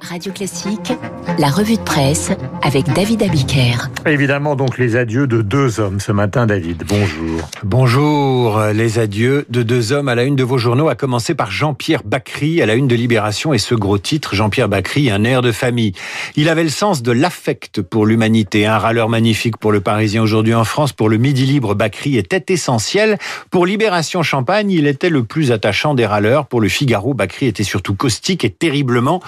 Radio Classique, la revue de presse avec David Abiker. Évidemment, donc les adieux de deux hommes ce matin, David. Bonjour. Bonjour. Les adieux de deux hommes à la une de vos journaux, à commencer par Jean-Pierre Bacry à la une de Libération et ce gros titre, Jean-Pierre Bacry, un air de famille. Il avait le sens de l'affect pour l'humanité, un râleur magnifique pour le Parisien aujourd'hui en France, pour le Midi Libre, Bacry était essentiel. Pour Libération Champagne, il était le plus attachant des râleurs. Pour le Figaro, Bacry était surtout caustique et terriblement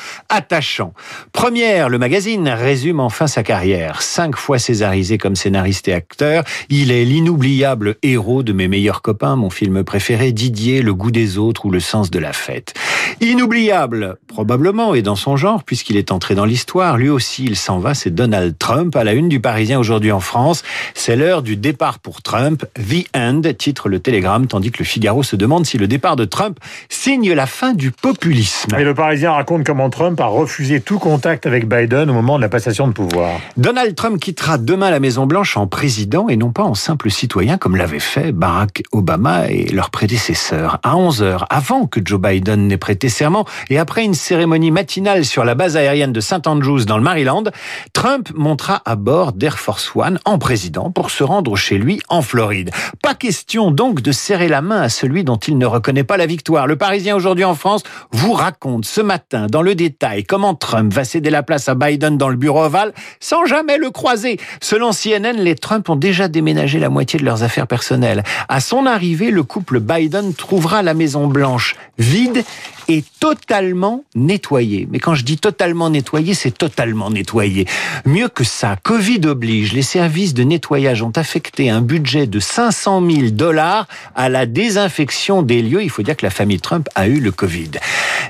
attachant. Première, le magazine résume enfin sa carrière. Cinq fois césarisé comme scénariste et acteur, il est l'inoubliable héros de mes meilleurs copains, mon film préféré, Didier, Le goût des autres ou Le sens de la fête. Inoubliable, probablement, et dans son genre, puisqu'il est entré dans l'histoire. Lui aussi, il s'en va, c'est Donald Trump, à la une du Parisien aujourd'hui en France. C'est l'heure du départ pour Trump. The End, titre le Télégramme, tandis que le Figaro se demande si le départ de Trump signe la fin du populisme. Et le Parisien raconte comment Trump a refusé tout contact avec Biden au moment de la passation de pouvoir. Donald Trump quittera demain la Maison-Blanche en président et non pas en simple citoyen comme l'avaient fait Barack Obama et leurs prédécesseurs. À 11 heures, avant que Joe Biden n'ait prêté serment et après une cérémonie matinale sur la base aérienne de St. Andrews dans le Maryland, Trump montera à bord d'Air Force One en président pour se rendre chez lui en Floride. Pas question donc de serrer la main à celui dont il ne reconnaît pas la victoire. Le Parisien aujourd'hui en France vous raconte ce matin dans le détail comment Trump va céder la place à Biden dans le bureau ovale sans jamais le croiser. Selon CNN, les Trump ont déjà déménagé la moitié de leurs affaires personnelles. À son arrivée, le couple Biden trouvera la Maison Blanche vide et totalement nettoyée. Mais quand je dis totalement nettoyée, c'est totalement nettoyé. Mieux que ça, Covid oblige, les services de nettoyage ont affecté un budget de 500 000 dollars à la désinfection des lieux. Il faut dire que la famille Trump a eu le Covid.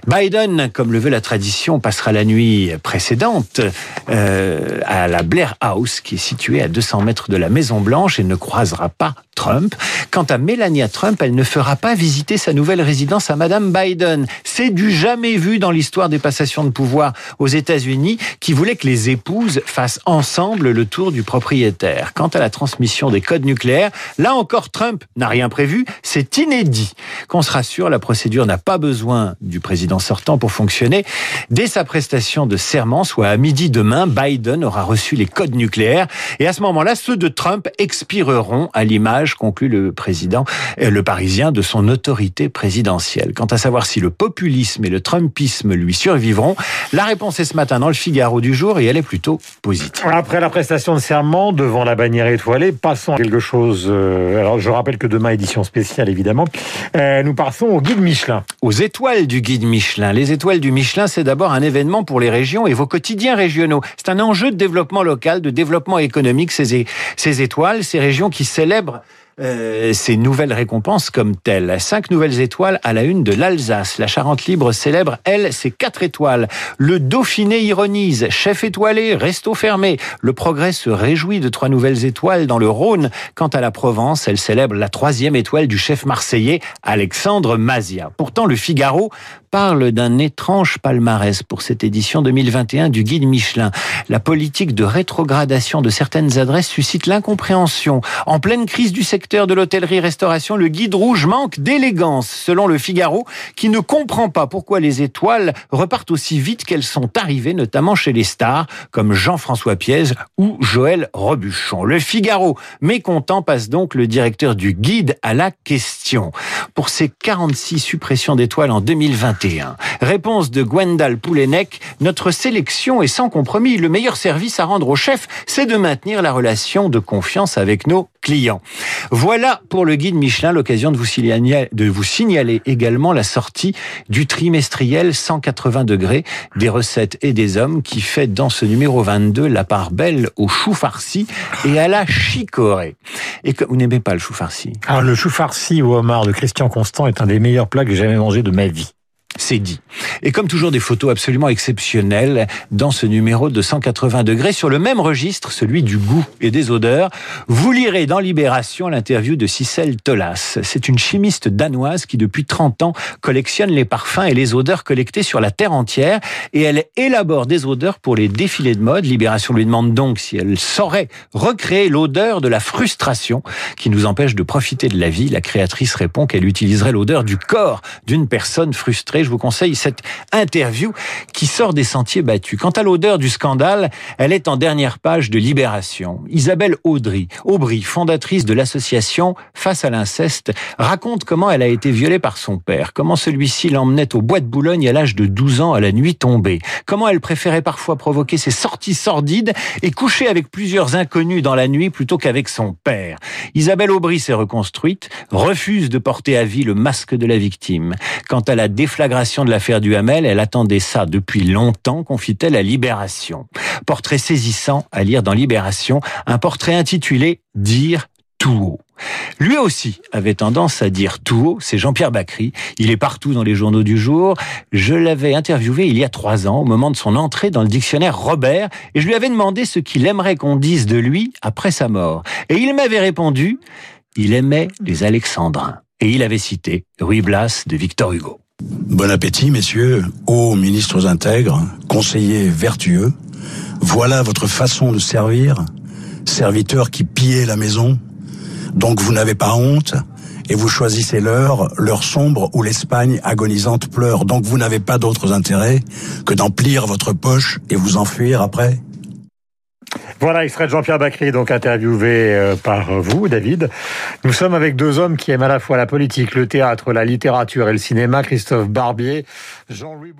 Biden, comme le veut la tradition, passera la nuit précédente euh, à la Blair House, qui est située à 200 mètres de la Maison Blanche et ne croisera pas Trump. Quant à Melania Trump, elle ne fera pas visiter sa nouvelle résidence à Madame Biden. C'est du jamais vu dans l'histoire des passations de pouvoir aux États-Unis qui voulait que les épouses fassent ensemble le tour du propriétaire. Quant à la transmission des codes nucléaires, là encore Trump n'a rien prévu, c'est inédit. Qu'on se rassure, la procédure n'a pas besoin du président sortant pour fonctionner. Dès sa prestation de serment, soit à midi demain, Biden aura reçu les codes nucléaires et à ce moment-là, ceux de Trump expireront à l'image conclut le président, euh, le Parisien, de son autorité présidentielle. Quant à savoir si le populisme et le trumpisme lui survivront, la réponse est ce matin dans le Figaro du jour et elle est plutôt positive. Après la prestation de serment devant la bannière étoilée, passons à quelque chose. Euh, alors je rappelle que demain édition spéciale évidemment. Euh, nous passons au guide Michelin. Aux étoiles du guide Michelin. Les étoiles du Michelin, c'est d'abord un événement pour les régions et vos quotidiens régionaux. C'est un enjeu de développement local, de développement économique. Ces, ces étoiles, ces régions qui célèbrent euh, ces nouvelles récompenses comme telles. Cinq nouvelles étoiles à la une de l'Alsace. La Charente Libre célèbre, elle, ses quatre étoiles. Le Dauphiné ironise. Chef étoilé, resto fermé. Le Progrès se réjouit de trois nouvelles étoiles dans le Rhône. Quant à la Provence, elle célèbre la troisième étoile du chef marseillais, Alexandre Mazia. Pourtant, le Figaro parle d'un étrange palmarès pour cette édition 2021 du guide Michelin. La politique de rétrogradation de certaines adresses suscite l'incompréhension. En pleine crise du secteur de l'hôtellerie-restauration, le guide rouge manque d'élégance, selon le Figaro, qui ne comprend pas pourquoi les étoiles repartent aussi vite qu'elles sont arrivées, notamment chez les stars, comme Jean-François Pièze ou Joël Robuchon. Le Figaro, mécontent, passe donc le directeur du guide à la question. Pour ces 46 suppressions d'étoiles en 2021, Réponse de Gwendal Poulenec, notre sélection est sans compromis. Le meilleur service à rendre au chef, c'est de maintenir la relation de confiance avec nos Voilà pour le guide Michelin l'occasion de vous signaler, également la sortie du trimestriel 180 degrés des recettes et des hommes qui fait dans ce numéro 22 la part belle au chou farci et à la chicorée. Et que vous n'aimez pas le chou farci? Ah, le chou farci au homard de Christian Constant est un des meilleurs plats que j'ai jamais mangé de ma vie. C'est dit. Et comme toujours, des photos absolument exceptionnelles dans ce numéro de 180 degrés sur le même registre, celui du goût et des odeurs. Vous lirez dans Libération l'interview de Cicel Tolas. C'est une chimiste danoise qui, depuis 30 ans, collectionne les parfums et les odeurs collectées sur la terre entière et elle élabore des odeurs pour les défilés de mode. Libération lui demande donc si elle saurait recréer l'odeur de la frustration qui nous empêche de profiter de la vie. La créatrice répond qu'elle utiliserait l'odeur du corps d'une personne frustrée je vous conseille cette interview qui sort des sentiers battus. Quant à l'odeur du scandale, elle est en dernière page de Libération. Isabelle Audry, Aubry, fondatrice de l'association Face à l'inceste, raconte comment elle a été violée par son père, comment celui-ci l'emmenait au bois de Boulogne à l'âge de 12 ans à la nuit tombée, comment elle préférait parfois provoquer ses sorties sordides et coucher avec plusieurs inconnus dans la nuit plutôt qu'avec son père. Isabelle Aubry s'est reconstruite, refuse de porter à vie le masque de la victime. Quant à la déflagration de l'affaire du Hamel, elle attendait ça depuis longtemps, confie-t-elle à Libération. Portrait saisissant à lire dans Libération, un portrait intitulé Dire tout haut. Lui aussi avait tendance à dire tout haut, c'est Jean-Pierre Bacry. Il est partout dans les journaux du jour. Je l'avais interviewé il y a trois ans, au moment de son entrée dans le dictionnaire Robert, et je lui avais demandé ce qu'il aimerait qu'on dise de lui après sa mort. Et il m'avait répondu, il aimait les Alexandrins. Et il avait cité Ruy Blas de Victor Hugo. Bon appétit, messieurs, hauts ministres intègres, conseillers vertueux. Voilà votre façon de servir, serviteurs qui pillaient la maison. Donc vous n'avez pas honte et vous choisissez l'heure, l'heure sombre où l'Espagne agonisante pleure. Donc vous n'avez pas d'autres intérêts que d'emplir votre poche et vous enfuir après. Voilà, extrait de Jean-Pierre Bacry, donc interviewé euh, par vous, David. Nous sommes avec deux hommes qui aiment à la fois la politique, le théâtre, la littérature et le cinéma, Christophe Barbier, Jean-Louis.